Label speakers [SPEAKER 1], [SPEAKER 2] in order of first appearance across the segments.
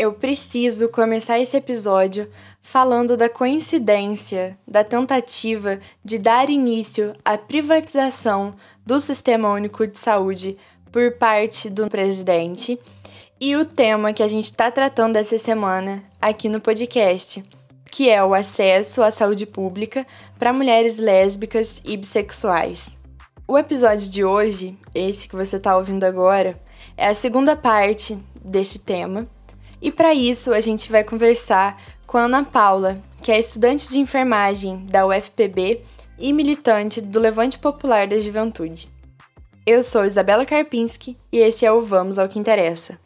[SPEAKER 1] eu preciso começar esse episódio falando da coincidência da tentativa de dar início à privatização do Sistema Único de Saúde por parte do presidente e o tema que a gente está tratando essa semana aqui no podcast, que é o acesso à saúde pública para mulheres lésbicas e bissexuais. O episódio de hoje, esse que você está ouvindo agora, é a segunda parte desse tema e para isso, a gente vai conversar com a Ana Paula, que é estudante de enfermagem da UFPB e militante do Levante Popular da Juventude. Eu sou Isabela Karpinski e esse é o Vamos ao que Interessa.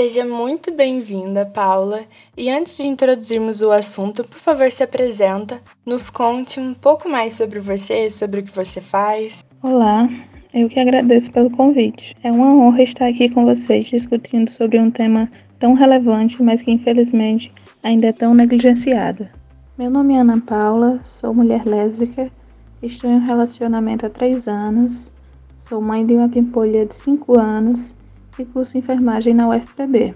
[SPEAKER 1] Seja muito bem-vinda, Paula. E antes de introduzirmos o assunto, por favor, se apresenta, nos conte um pouco mais sobre você, sobre o que você faz.
[SPEAKER 2] Olá, eu que agradeço pelo convite. É uma honra estar aqui com vocês discutindo sobre um tema tão relevante, mas que infelizmente ainda é tão negligenciado. Meu nome é Ana Paula, sou mulher lésbica, estou em um relacionamento há três anos, sou mãe de uma pimpolha de cinco anos e curso enfermagem na UFPB,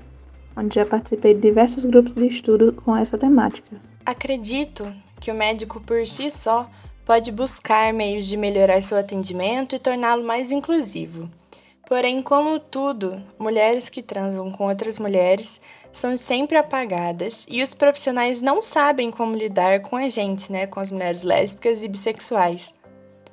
[SPEAKER 2] onde já participei de diversos grupos de estudo com essa temática.
[SPEAKER 1] Acredito que o médico por si só pode buscar meios de melhorar seu atendimento e torná-lo mais inclusivo. Porém, como tudo, mulheres que transam com outras mulheres são sempre apagadas e os profissionais não sabem como lidar com a gente, né, com as mulheres lésbicas e bissexuais.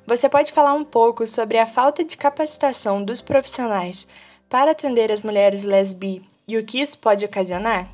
[SPEAKER 1] Você pode falar um pouco sobre a falta de capacitação dos profissionais para atender as mulheres lesbi e o que isso pode ocasionar?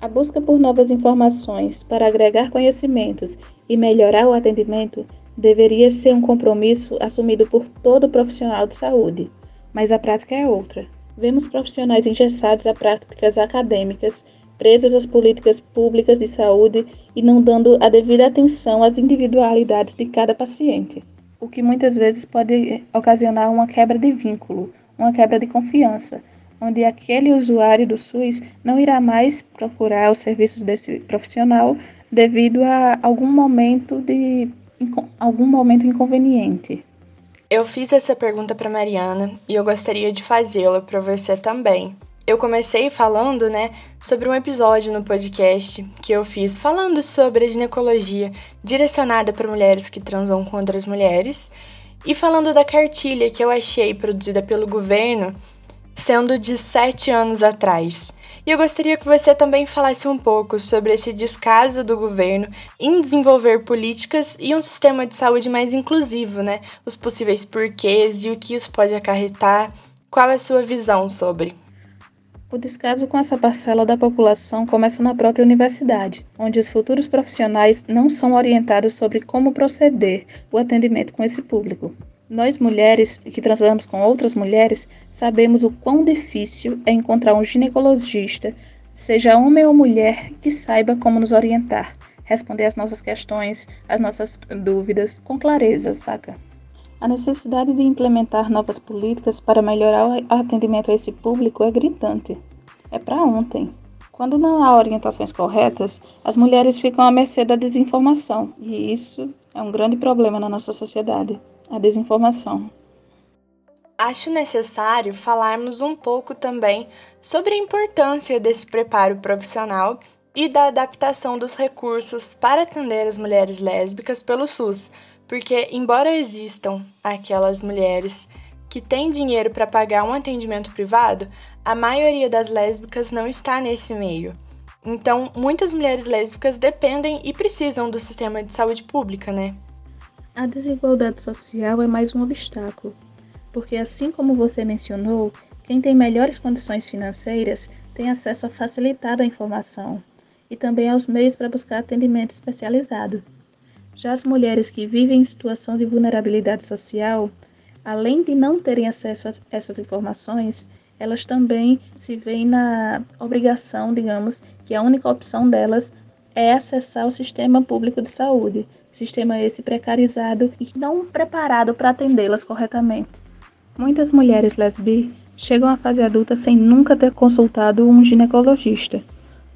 [SPEAKER 2] A busca por novas informações para agregar conhecimentos e melhorar o atendimento deveria ser um compromisso assumido por todo profissional de saúde, mas a prática é outra. Vemos profissionais engessados a práticas acadêmicas, presos às políticas públicas de saúde e não dando a devida atenção às individualidades de cada paciente, o que muitas vezes pode ocasionar uma quebra de vínculo, uma quebra de confiança, onde aquele usuário do SUS não irá mais procurar os serviços desse profissional devido a algum momento de algum momento inconveniente.
[SPEAKER 1] Eu fiz essa pergunta para Mariana e eu gostaria de fazê-la para você também. Eu comecei falando, né, sobre um episódio no podcast que eu fiz falando sobre a ginecologia direcionada para mulheres que transam com outras mulheres e falando da cartilha que eu achei produzida pelo governo, sendo de sete anos atrás. E eu gostaria que você também falasse um pouco sobre esse descaso do governo em desenvolver políticas e um sistema de saúde mais inclusivo, né? Os possíveis porquês e o que isso pode acarretar. Qual é a sua visão sobre?
[SPEAKER 2] O descaso com essa parcela da população começa na própria universidade, onde os futuros profissionais não são orientados sobre como proceder o atendimento com esse público. Nós mulheres que transamos com outras mulheres sabemos o quão difícil é encontrar um ginecologista, seja homem ou mulher, que saiba como nos orientar, responder às nossas questões, às nossas dúvidas com clareza, saca? A necessidade de implementar novas políticas para melhorar o atendimento a esse público é gritante. É para ontem. Quando não há orientações corretas, as mulheres ficam à mercê da desinformação, e isso é um grande problema na nossa sociedade a desinformação.
[SPEAKER 1] Acho necessário falarmos um pouco também sobre a importância desse preparo profissional e da adaptação dos recursos para atender as mulheres lésbicas pelo SUS, porque, embora existam aquelas mulheres que têm dinheiro para pagar um atendimento privado, a maioria das lésbicas não está nesse meio. Então, muitas mulheres lésbicas dependem e precisam do sistema de saúde pública, né?
[SPEAKER 2] A desigualdade social é mais um obstáculo, porque, assim como você mencionou, quem tem melhores condições financeiras tem acesso facilitado à informação e também aos meios para buscar atendimento especializado. Já as mulheres que vivem em situação de vulnerabilidade social, além de não terem acesso a essas informações, elas também se veem na obrigação, digamos, que a única opção delas é acessar o sistema público de saúde, sistema esse precarizado e não preparado para atendê-las corretamente. Muitas mulheres lesbi chegam à fase adulta sem nunca ter consultado um ginecologista,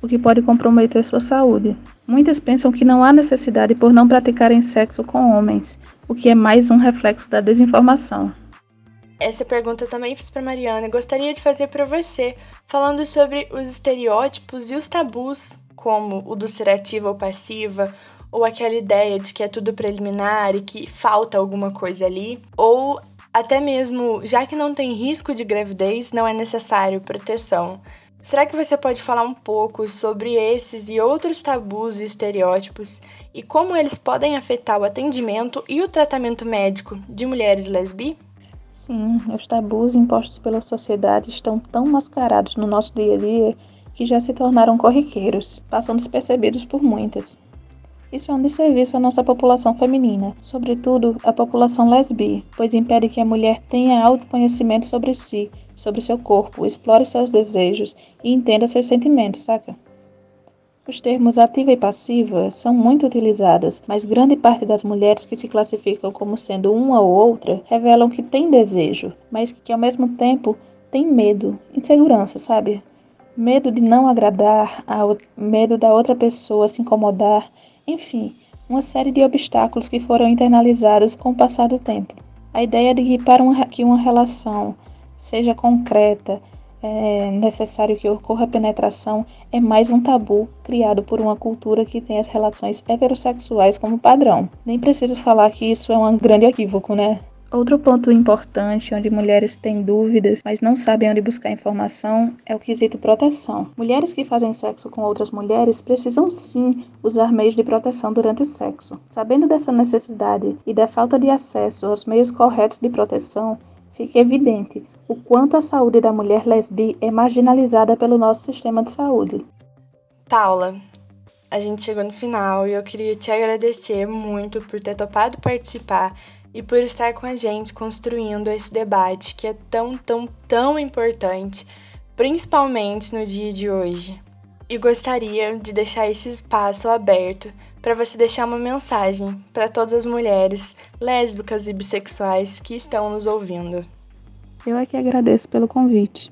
[SPEAKER 2] o que pode comprometer sua saúde. Muitas pensam que não há necessidade por não praticarem sexo com homens, o que é mais um reflexo da desinformação.
[SPEAKER 1] Essa pergunta também fiz para Mariana gostaria de fazer para você, falando sobre os estereótipos e os tabus, como o do ser ativa ou passiva, ou aquela ideia de que é tudo preliminar e que falta alguma coisa ali, ou até mesmo, já que não tem risco de gravidez, não é necessário proteção. Será que você pode falar um pouco sobre esses e outros tabus e estereótipos e como eles podem afetar o atendimento e o tratamento médico de mulheres lesbi?
[SPEAKER 2] Sim, os tabus impostos pela sociedade estão tão mascarados no nosso dia a dia que já se tornaram corriqueiros, passam despercebidos por muitas. Isso é um desserviço à nossa população feminina, sobretudo a população lesbi, pois impede que a mulher tenha autoconhecimento sobre si, sobre seu corpo, explore seus desejos e entenda seus sentimentos, saca? Os termos ativa e passiva são muito utilizados, mas grande parte das mulheres que se classificam como sendo uma ou outra revelam que têm desejo, mas que ao mesmo tempo têm medo, insegurança, sabe? Medo de não agradar, medo da outra pessoa se incomodar, enfim, uma série de obstáculos que foram internalizados com o passar do tempo. A ideia de que para uma, que uma relação seja concreta é necessário que ocorra penetração é mais um tabu criado por uma cultura que tem as relações heterossexuais como padrão. Nem preciso falar que isso é um grande equívoco, né? Outro ponto importante onde mulheres têm dúvidas, mas não sabem onde buscar informação, é o quesito proteção. Mulheres que fazem sexo com outras mulheres precisam sim usar meios de proteção durante o sexo. Sabendo dessa necessidade e da falta de acesso aos meios corretos de proteção, fica evidente o quanto a saúde da mulher lesbi é marginalizada pelo nosso sistema de saúde.
[SPEAKER 1] Paula, a gente chegou no final e eu queria te agradecer muito por ter topado participar e por estar com a gente construindo esse debate que é tão, tão, tão importante, principalmente no dia de hoje. E gostaria de deixar esse espaço aberto para você deixar uma mensagem para todas as mulheres lésbicas e bissexuais que estão nos ouvindo.
[SPEAKER 2] Eu aqui agradeço pelo convite.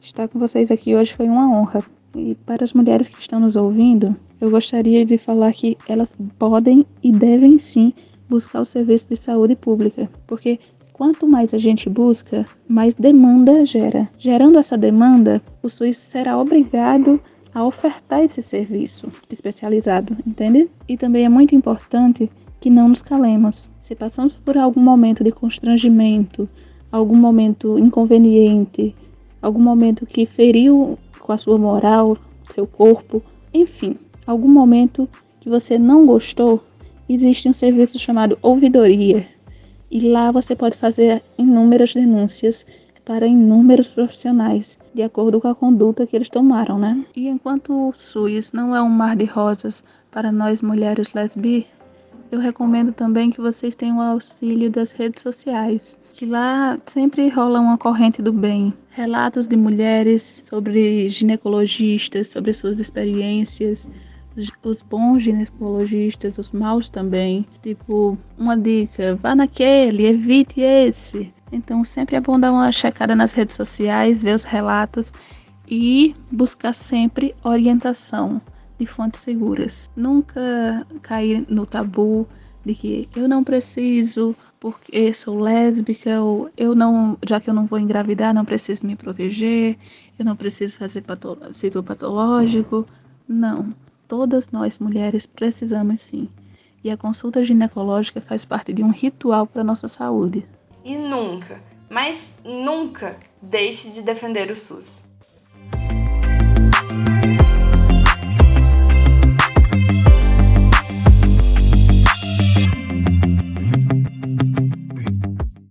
[SPEAKER 2] Estar com vocês aqui hoje foi uma honra. E para as mulheres que estão nos ouvindo, eu gostaria de falar que elas podem e devem sim buscar o serviço de saúde pública, porque quanto mais a gente busca, mais demanda gera. Gerando essa demanda, o SUS será obrigado a ofertar esse serviço especializado, entende? E também é muito importante que não nos calemos. Se passamos por algum momento de constrangimento, algum momento inconveniente, algum momento que feriu com a sua moral, seu corpo, enfim, algum momento que você não gostou, existe um serviço chamado ouvidoria. E lá você pode fazer inúmeras denúncias para inúmeros profissionais, de acordo com a conduta que eles tomaram, né? E enquanto o SUS não é um mar de rosas para nós mulheres lesbi, eu recomendo também que vocês tenham o auxílio das redes sociais, que lá sempre rola uma corrente do bem. Relatos de mulheres sobre ginecologistas, sobre suas experiências, os bons ginecologistas, os maus também. Tipo, uma dica: vá naquele, evite esse. Então, sempre é bom dar uma checada nas redes sociais, ver os relatos e buscar sempre orientação de fontes seguras. Nunca cair no tabu de que eu não preciso porque sou lésbica ou eu não, já que eu não vou engravidar, não preciso me proteger, eu não preciso fazer ciclo patológico. Não, todas nós mulheres precisamos sim. E a consulta ginecológica faz parte de um ritual para nossa saúde.
[SPEAKER 1] E nunca, mas nunca deixe de defender o SUS.